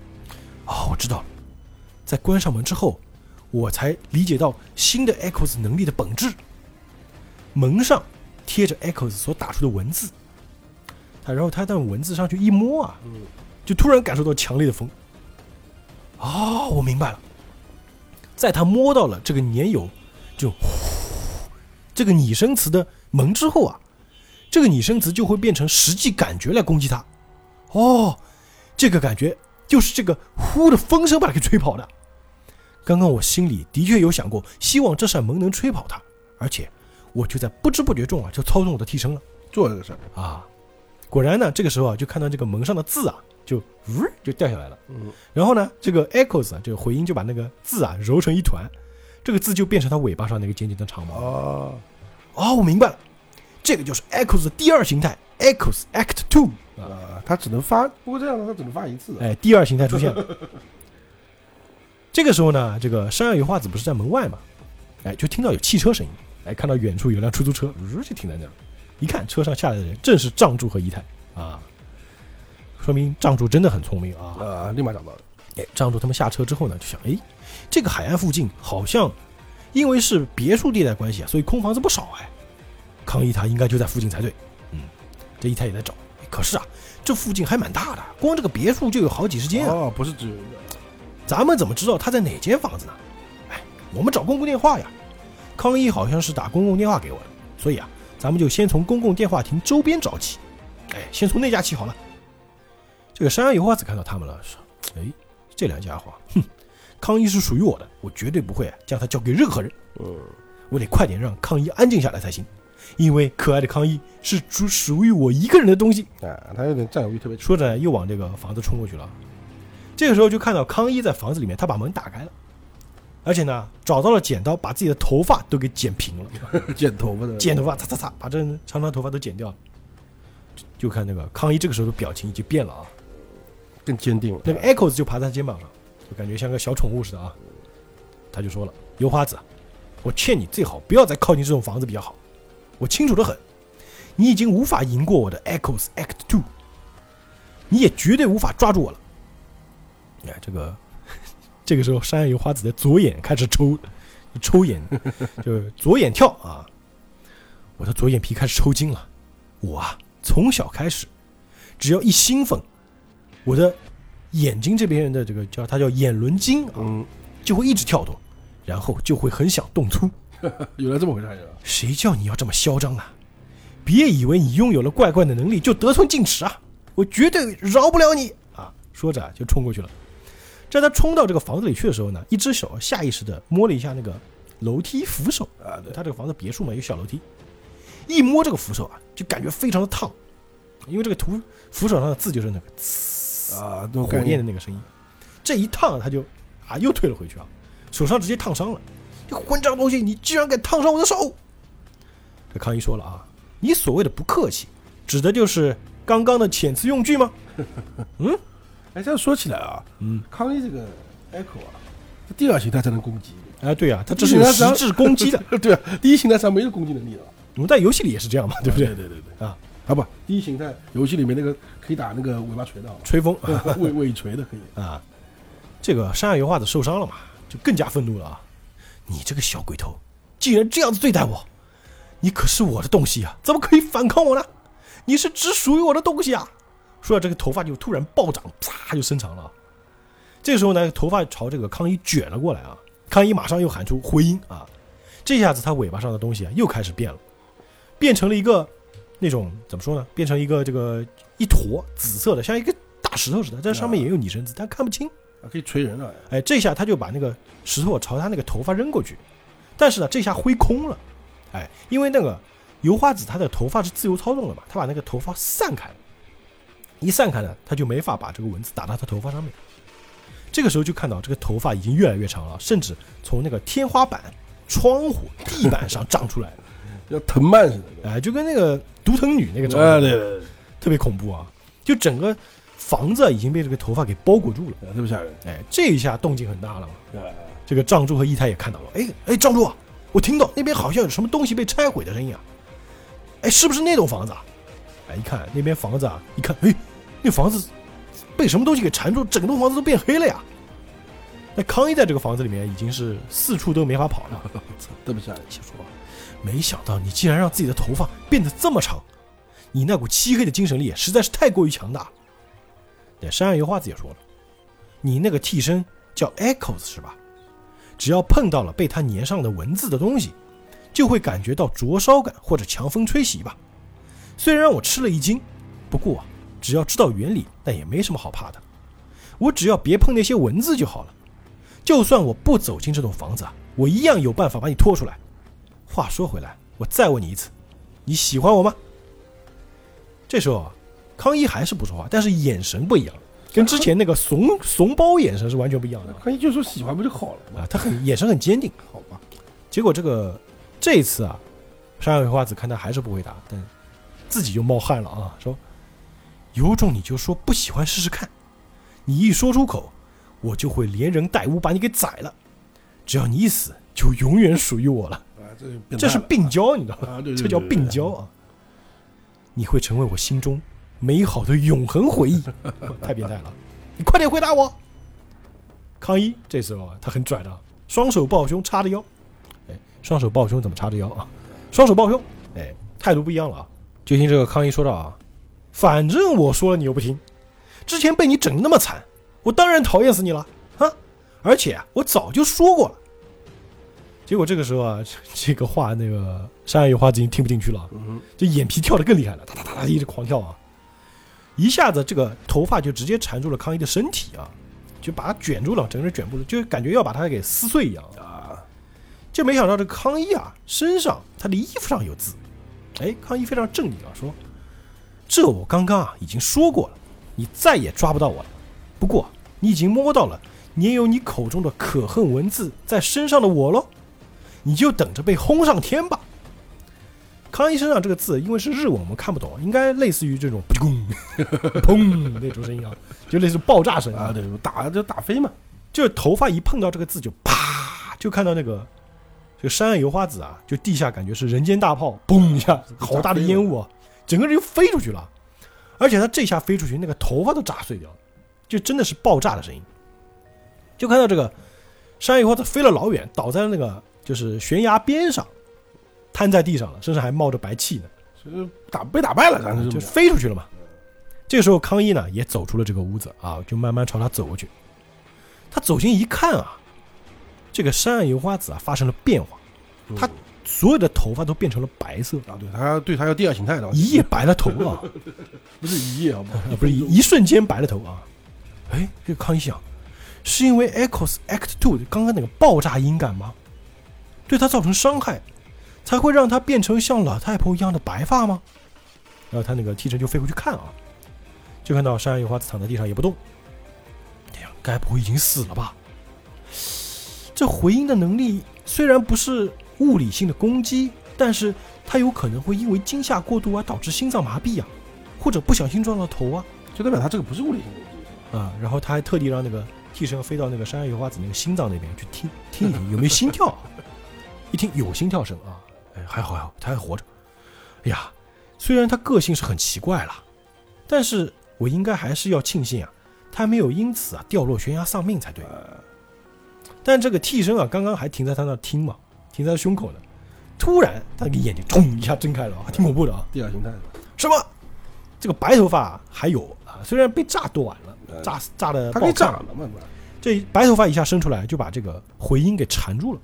哦，我知道了，在关上门之后，我才理解到新的 Echoes 能力的本质。门上贴着 Echoes 所打出的文字，他然后他在文字上去一摸啊，嗯，就突然感受到强烈的风。哦，我明白了，在他摸到了这个年有就呼这个拟声词的门之后啊，这个拟声词就会变成实际感觉来攻击他。哦，这个感觉就是这个呼的风声把他给吹跑的。刚刚我心里的确有想过，希望这扇门能吹跑他，而且我就在不知不觉中啊，就操纵我的替身了。做这个事儿。啊，果然呢，这个时候啊，就看到这个门上的字啊，就呜就掉下来了。嗯，然后呢，这个 echoes 啊，这个回音就把那个字啊揉成一团，这个字就变成它尾巴上那个尖尖的长毛。哦，哦，我明白了，这个就是 echoes 的第二形态，echoes act two 啊，啊，他只能发，不过这样的他只能发一次。哎，第二形态出现了。这个时候呢，这个山羊油花子不是在门外嘛，哎，就听到有汽车声音，哎，看到远处有辆出租车，呜就停在那儿，一看车上下来的人正是藏柱和仪太啊，说明藏柱真的很聪明啊。啊，立马找到了。哎，藏柱他们下车之后呢，就想，哎，这个海岸附近好像因为是别墅地带关系啊，所以空房子不少哎。康一他应该就在附近才对。嗯，这一太也在找，哎可是啊，这附近还蛮大的，光这个别墅就有好几十间啊。哦，不是只有一个。咱们怎么知道他在哪间房子呢？哎，我们找公共电话呀。康一好像是打公共电话给我的，所以啊，咱们就先从公共电话亭周边找起。哎，先从那家起好了。这个山羊油花子看到他们了，说：“哎，这两家伙，哼，康一是属于我的，我绝对不会将他交给任何人。嗯，我得快点让康一安静下来才行，因为可爱的康一是属属于我一个人的东西。”啊，他有点占有欲特别强。说着又往这个房子冲过去了。这个时候就看到康一在房子里面，他把门打开了，而且呢找到了剪刀，把自己的头发都给剪平了，剪头发的，剪头发，擦擦擦，把这长长头发都剪掉了。就看那个康一这个时候的表情已经变了啊，更坚定了。那个 Echoes 就爬在他肩膀上，就感觉像个小宠物似的啊。他就说了：“油花子，我劝你最好不要再靠近这种房子比较好。我清楚的很，你已经无法赢过我的 Echoes Act Two，你也绝对无法抓住我了。”哎，这个这个时候，山羊油花子的左眼开始抽抽眼，就是左眼跳啊！我的左眼皮开始抽筋了。我啊，从小开始，只要一兴奋，我的眼睛这边的这个叫它叫眼轮筋啊，嗯，就会一直跳动，然后就会很想动粗。原来这么回事儿啊。谁叫你要这么嚣张啊？别以为你拥有了怪怪的能力就得寸进尺啊！我绝对饶不了你啊！说着啊就冲过去了。在他冲到这个房子里去的时候呢，一只手下意识的摸了一下那个楼梯扶手啊，对，他这个房子别墅嘛，有小楼梯，一摸这个扶手啊，就感觉非常的烫，因为这个图扶手上的字就是那个啊，火焰的那个声音，这一烫他就啊又退了回去啊，手上直接烫伤了。这混账东西，你居然敢烫伤我的手！这康一说了啊，你所谓的不客气，指的就是刚刚的遣词用句吗？嗯哎，这样说起来啊，嗯，康一这个 Echo 啊，他第二形态才能攻击。哎，对啊，他这是有实质攻击的。对啊，第一形态上没有攻击能力的，我们在游戏里也是这样嘛，对不对？对对对啊，啊不，第一形态游戏里面那个可以打那个尾巴锤的啊，吹风 尾尾锤的可以。啊，这个山下油画子受伤了嘛，就更加愤怒了啊！你这个小鬼头，竟然这样子对待我！你可是我的东西啊，怎么可以反抗我呢？你是只属于我的东西啊！说到这个头发就突然暴涨，啪就伸长了。这个时候呢，头发朝这个康一卷了过来啊，康一马上又喊出回音啊，这下子他尾巴上的东西啊又开始变了，变成了一个那种怎么说呢？变成一个这个一坨紫色的，像一个大石头似的，这上面也有拟声字，但看不清。啊，可以锤人了。哎，这下他就把那个石头朝他那个头发扔过去，但是呢，这下挥空了。哎，因为那个油花子他的头发是自由操纵的嘛，他把那个头发散开了，一散开呢，他就没法把这个蚊子打到他头发上面。这个时候就看到这个头发已经越来越长了，甚至从那个天花板、窗户、地板上长出来了，像藤蔓似的。哎，就跟那个独藤女那个长哎，得对对对，特别恐怖啊！就整个房子已经被这个头发给包裹住了。对特别吓人。哎，这一下动静很大了嘛。哎这个藏柱和义太也看到了，哎哎，藏柱啊，我听到那边好像有什么东西被拆毁的声音啊，哎，是不是那栋房子啊？哎，一看那边房子啊，一看，哎，那房子被什么东西给缠住，整栋房子都变黑了呀。那康一在这个房子里面已经是四处都没法跑了。操，特别吓人。就说，没想到你竟然让自己的头发变得这么长，你那股漆黑的精神力实在是太过于强大。对，山上油花子也说了，你那个替身叫 Echoes 是吧？只要碰到了被它粘上的文字的东西，就会感觉到灼烧感或者强风吹袭吧。虽然我吃了一惊，不过只要知道原理，那也没什么好怕的。我只要别碰那些文字就好了。就算我不走进这栋房子，我一样有办法把你拖出来。话说回来，我再问你一次，你喜欢我吗？这时候啊，康一还是不说话，但是眼神不一样，跟之前那个怂怂包眼神是完全不一样的康一就说喜欢不就好了嘛？啊。他很眼神很坚定。好吧，结果这个这一次啊，山上有花子看他还是不回答，但自己就冒汗了啊，说：“有种你就说不喜欢试试看，你一说出口，我就会连人带物把你给宰了。只要你一死，就永远属于我了。啊，这是病娇，你知道吗？这叫病娇。啊！你会成为我心中美好的永恒回忆，太变态了！你快点回答我。康一这时候啊，他很拽的啊，双手抱胸，叉着腰。哎，双手抱胸怎么叉着腰啊？双手抱胸，哎，态度不一样了啊。就听这个康一说道啊，反正我说了你又不听，之前被你整得那么惨，我当然讨厌死你了啊！而且啊我早就说过了。结果这个时候啊，这个话那个山上有花子已经听不进去了，嗯就眼皮跳的更厉害了，哒哒哒哒一直狂跳啊！一下子这个头发就直接缠住了康一的身体啊，就把他卷住了，整个人卷住了，就感觉要把他给撕碎一样啊，就没想到这个康一啊，身上他的衣服上有字，哎，康一非常正经啊，说：“这我刚刚啊已经说过了，你再也抓不到我了。不过你已经摸到了也有你口中的可恨文字在身上的我喽，你就等着被轰上天吧。”康一身上这个字，因为是日文，我们看不懂，应该类似于这种砰砰 那种声音啊，就类似爆炸声啊，对，打就打飞嘛，就是头发一碰到这个字就啪，就看到那个这个山岸油花子啊，就地下感觉是人间大炮，嘣一下，好大的烟雾啊，整个人就飞出去了，而且他这下飞出去，那个头发都炸碎掉了，就真的是爆炸的声音。就看到这个山岸油花子飞了老远，倒在了那个就是悬崖边上，瘫在地上了，身上还冒着白气呢。就是打被打败了，咱是这就飞出去了嘛。这个时候，康一呢也走出了这个屋子啊，就慢慢朝他走过去。他走近一看啊，这个山岸油花子啊发生了变化，他所有的头发都变成了白色，啊，对他对他要第二形态的，一夜白了头啊，不是一夜好不好？啊不是一一瞬间白了头啊。哎，这个康一想，是因为 Echoes Act Two 刚刚那个爆炸音感吗？对他造成伤害，才会让他变成像老太婆一样的白发吗？然后他那个替身就飞过去看啊，就看到山野油花子躺在地上也不动。哎呀，该不会已经死了吧？这回音的能力虽然不是物理性的攻击，但是他有可能会因为惊吓过度而导致心脏麻痹啊，或者不小心撞到头啊。就代表他这个不是物理性的，啊，然后他还特地让那个替身飞到那个山野油花子那个心脏那边去听听一听有没有心跳啊，一听有心跳声啊，哎，还好还好，他还活着。哎呀，虽然他个性是很奇怪了，但是我应该还是要庆幸啊，他没有因此啊掉落悬崖丧命才对。但这个替身啊，刚刚还停在他那听嘛，停在他胸口呢，突然他那个眼睛冲一下睁开了啊，挺恐怖的啊！地下形态，什么？这个白头发还有啊，虽然被炸短了，呃炸炸的它可以炸了嘛？这白头发一下伸出来，就把这个回音给缠住了。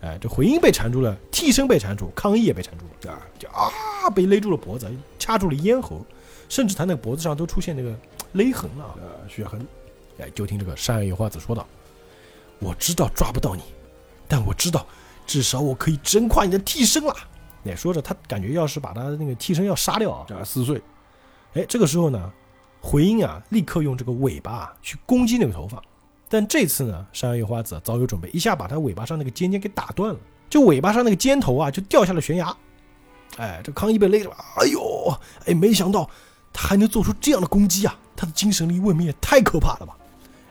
哎，这回音被缠住了，替身被缠住，康一也被缠住了，啊，就啊被勒住了脖子，掐住了咽喉，甚至他那个脖子上都出现那个勒痕了血痕，哎，就听这个山野花子说道：“我知道抓不到你，但我知道至少我可以征夸你的替身了。”哎，说着他感觉要是把他那个替身要杀掉啊，啊，撕碎，哎，这个时候呢，回音啊立刻用这个尾巴啊去攻击那个头发，但这次呢，山野花子早有准备，一下把他尾巴上那个尖尖给打断了，就尾巴上那个尖头啊就掉下了悬崖。哎，这康一被勒着，哎呦，哎，没想到他还能做出这样的攻击啊！他的精神力未免也太可怕了吧！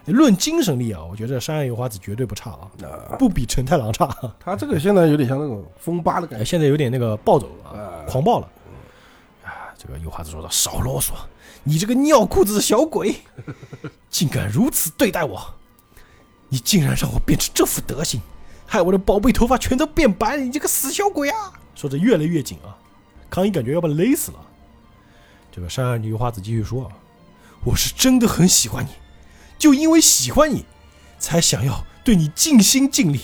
哎论精神力啊，我觉得山野花子绝对不差啊，啊，不比陈太郎差。他这个现在有点像那种风八的感哎，觉，现在有点那个暴走啊，啊，狂暴了。啊，这个油花子说道：“少啰嗦，你这个尿裤子的小鬼，竟敢如此对待我！你竟然让我变成这副德行，害我的宝贝头发全都变白了！你这个死小鬼啊！”说着越来越紧啊，康一感觉要被勒死了。这个山二女花子继续说：“啊，我是真的很喜欢你，就因为喜欢你，才想要对你尽心尽力。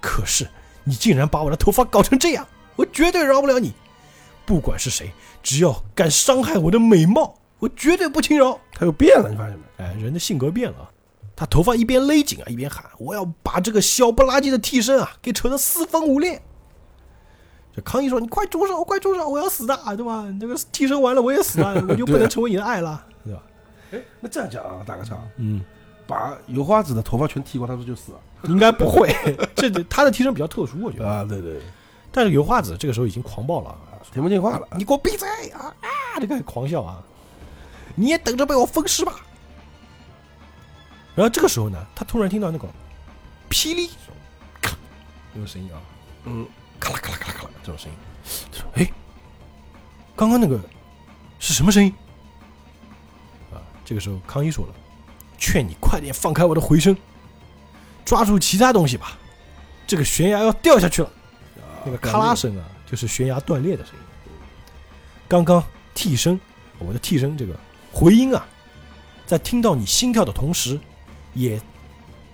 可是你竟然把我的头发搞成这样，我绝对饶不了你！不管是谁，只要敢伤害我的美貌，我绝对不轻饶。他又变了，你发现没？哎，人的性格变了啊，他头发一边勒紧啊，一边喊：“我要把这个小不拉几的替身啊，给扯得四分五裂。”这康一说：“你快住手，快住手，我要死的，对吧？这个替身完了，我也死了，我就不能成为你的爱了，对吧哎，那这样讲啊，打个岔，？”嗯，把油花子的头发全剃光，他说就死了？应该不会，这他的替身比较特殊，我觉得。啊，对对，但是油花子这个时候已经狂暴了啊，听不进话了，你给我闭嘴啊啊！这个狂笑啊！你也等着被我分尸吧！然后这个时候呢，他突然听到那个霹雳，咔，那个声音啊，嗯，咔啦咔啦咔啦咔啦这种声音。他说：“哎，刚刚那个是什么声音？”啊，这个时候康一说了：“劝你快点放开我的回声，抓住其他东西吧，这个悬崖要掉下去了。”那个咔啦声啊，就是悬崖断裂的声音。刚刚替身，我的替身这个回音啊，在听到你心跳的同时，也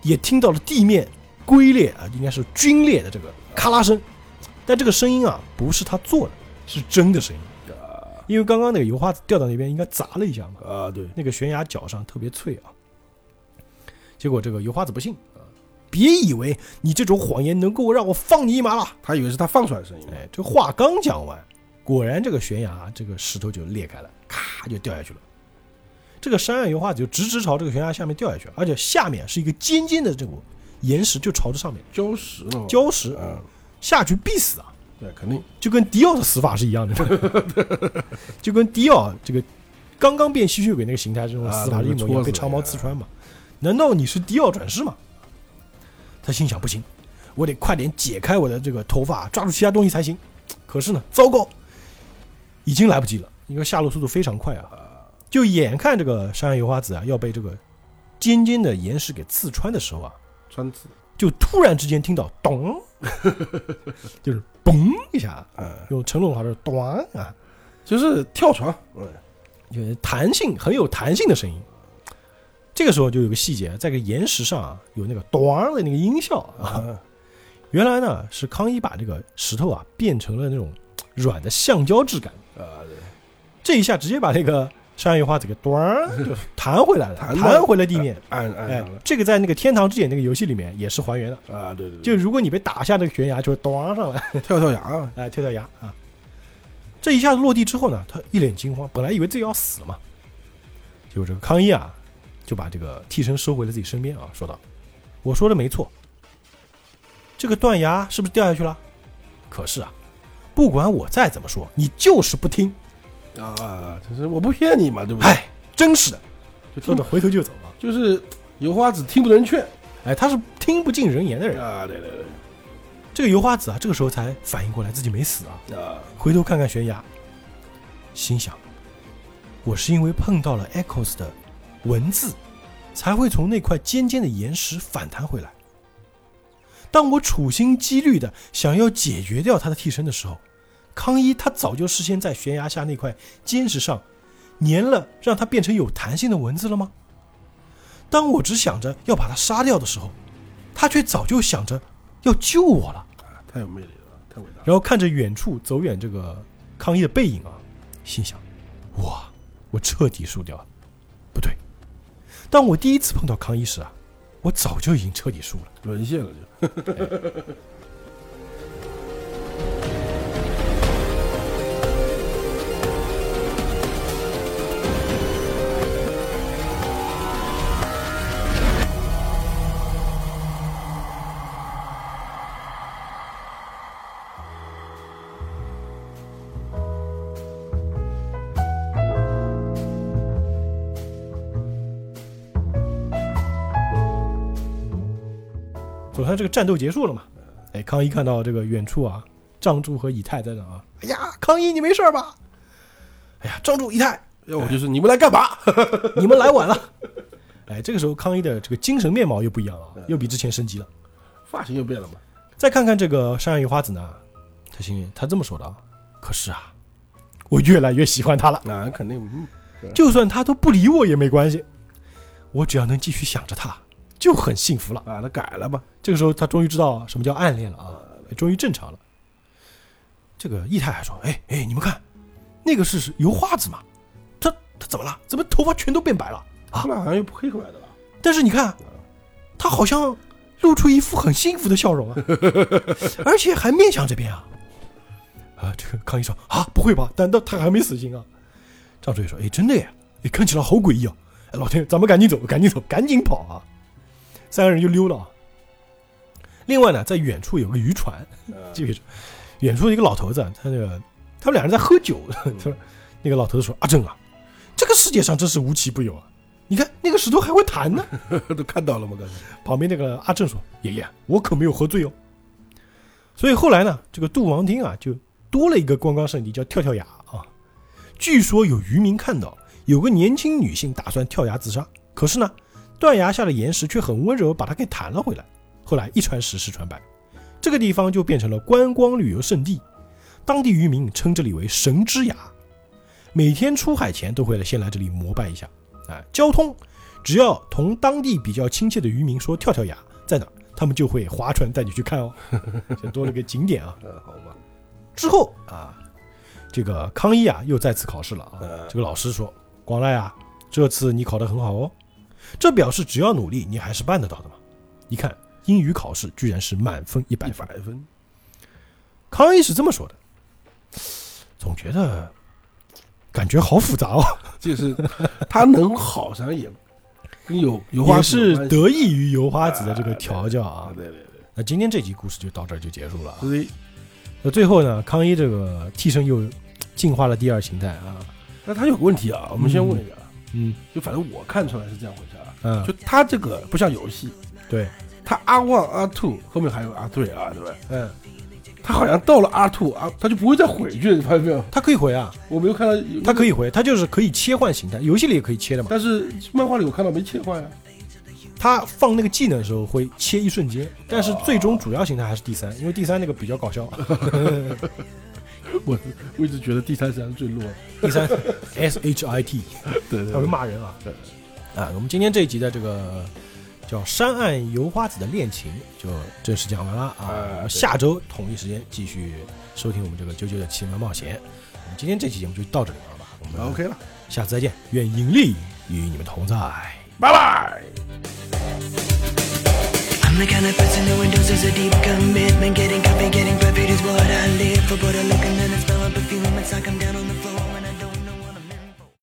也听到了地面龟裂啊，应该是龟裂的这个咔啦声。但这个声音啊，不是他做的，是真的声音。因为刚刚那个油花子掉到那边，应该砸了一下嘛，啊，对，那个悬崖角上特别脆啊。结果这个油花子不信啊，别以为你这种谎言能够让我放你一马了。他以为是他放出来的声音，哎，这话刚讲完，果然这个悬崖这个石头就裂开了，咔就掉下去了。这个山岸油画就直直朝这个悬崖下面掉下去了，而且下面是一个尖尖的这种岩石，就朝着上面礁石了，礁石，嗯，下去必死啊！对，肯定，就跟迪奥的死法是一样的，就跟迪奥这个刚刚变吸血鬼那个形态这种死法是一模一样，啊被长矛刺穿嘛。难道你是迪奥转世吗？他心想：不行，我得快点解开我的这个头发，抓住其他东西才行。可是呢，糟糕，已经来不及了，因为下落速度非常快啊！就眼看这个山原油花子啊要被这个尖尖的岩石给刺穿的时候啊，穿刺，就突然之间听到咚，就是嘣一下，嗯，用成龙话说“咚”啊，就是跳床，嗯，有弹性，很有弹性的声音。这个时候就有个细节，在个岩石上啊，有那个“咚”的那个音效啊。啊，原来呢是康一把这个石头啊变成了那种软的橡胶质感，啊，对，这一下直接把那个山芋花这个“咚”就弹回来了，弹回了地面。按按哎，，这个在那个天堂之眼那个游戏里面也是还原的，啊，对对，就如果你被打下那个悬崖，就会咚上来。跳跳崖啊，哎，跳跳崖啊！这一下子落地之后呢，他一脸惊慌，本来以为自己要死了嘛，结果这个康一啊，就把这个替身收回了自己身边啊，说道：“我说的没错，这个断崖是不是掉下去了？可是啊，不管我再怎么说，你就是不听，啊，就是我不骗你嘛，对不对？哎，真是的。”就听说着回头就走啊，就是油花子听不人劝哎，他是听不进人言的人。啊，对对对这个油花子啊，这个时候才反应过来自己没死啊，啊，回头看看悬崖，心想：我是因为碰到了 Echoes 的文字，才会从那块尖尖的岩石反弹回来。当我处心积虑的想要解决掉他的替身的时候，康一他早就事先在悬崖下那块坚石上粘了让它变成有弹性的文字了吗？当我只想着要把他杀掉的时候，他却早就想着要救我了。啊太有魅力了，太伟大了。然后看着远处走远这个康一的背影啊，心想：哇，我彻底输掉了。不对，当我第一次碰到康一时啊，我早就已经彻底输了。沦陷了就。总这个战斗结束了嘛。哎，康一看到这个远处啊，张柱和以太在那啊，哎呀，康一你没事吧？哎呀，张柱以太，要我就是你们来干嘛？你们来晚了。哎，这个时候康一的这个精神面貌又不一样了，又比之前升级了。发型又变了嘛？再看看这个山上有花子呢，他心里他这么说的啊，可是啊，我越来越喜欢他了，那肯定，嗯就算他都不理我也没关系，我只要能继续想着他，就很幸福了。啊，他改了吧？这个时候他终于知道什么叫暗恋了啊，终于正常了。这个义太还说：“哎哎，你们看，那个是油画子嘛？他他怎么了？怎么头发全都变白了？啊后来好像又黑回来的了。但是你看，他好像露出一副很幸福的笑容啊，而且还面向这边啊。啊，这个康一说啊，不会吧？难道他还没死心啊？张追说，哎，真的耶，哎，看起来好诡异啊！哎，老天，咱们赶紧走，赶紧走，赶紧跑啊！三个人就溜了啊。另外呢，在远处有个渔船？远处一个老头子，他那个他们两人在喝酒，他说那个老头子说：“阿正啊，这个世界上真是无奇不有啊！你看那个石头还会弹呢。”都看到了吗？刚才旁边那个阿正说：“爷爷，我可没有喝醉哦。”所以后来呢，这个杜王町啊，就多了一个观光胜地，叫跳跳崖啊。据说有渔民看到有个年轻女性打算跳崖自杀，可是呢，断崖下的岩石却很温柔，把它给弹了回来。后来一传十，十传百，这个地方就变成了观光旅游胜地。当地渔民称这里为神之崖，每天出海前都会来先来这里膜拜一下。啊，交通只要同当地比较亲切的渔民说跳跳崖在哪，他们就会划船带你去看哦，就多了个景点啊。呃，好吧，之后啊，这个康一啊又再次考试了啊。呃，这个老师说：“广濑啊，这次你考得很好哦，这表示只要努力，你还是办得到的嘛。”一看英语考试居然是满分一百一分，百分，康一是这么说的，总觉得感觉好复杂哦，就是他能好，上也跟有油花也是得益于油花子的这个调教啊啊，。对对对那今天这集故事就到这儿就结束了啊。所以那最后呢，康一这个替身又进化了第二形态啊，那他有个问题啊，我们先问一个啊，嗯就反正我看出来是这样回事啊，嗯，就他这个不像游戏，对，他 R one R two 后面还有 R three 啊，对不对？嗯，他好像到了 R two 啊，他就不会再回去，你发现没有？他可以回啊，我没有看到他，可以回，他就是可以切换形态，游戏里也可以切的嘛。但是漫画里我看到没切换呀。他放那个技能的时候会切一瞬间，但是最终主要形态还是第三，因为第三那个比较搞笑。我我一直觉得第三实际上是最弱的。第三 S H I T，对对他会骂人啊。对啊，我们今天这一集的这个叫《山岸油花子的恋情》就正式讲完了啊下周同一时间继续收听我们这个啾啾的奇门冒险。我们今天这期节目就到这里了吧？我们 OK 了，下次再见，愿引力与你们同在。拜拜。The kind of person who endorses a deep commitment. Getting coffee, getting perfect is what I live for. But I look and then I smell a perfume. It's like I'm down on the floor.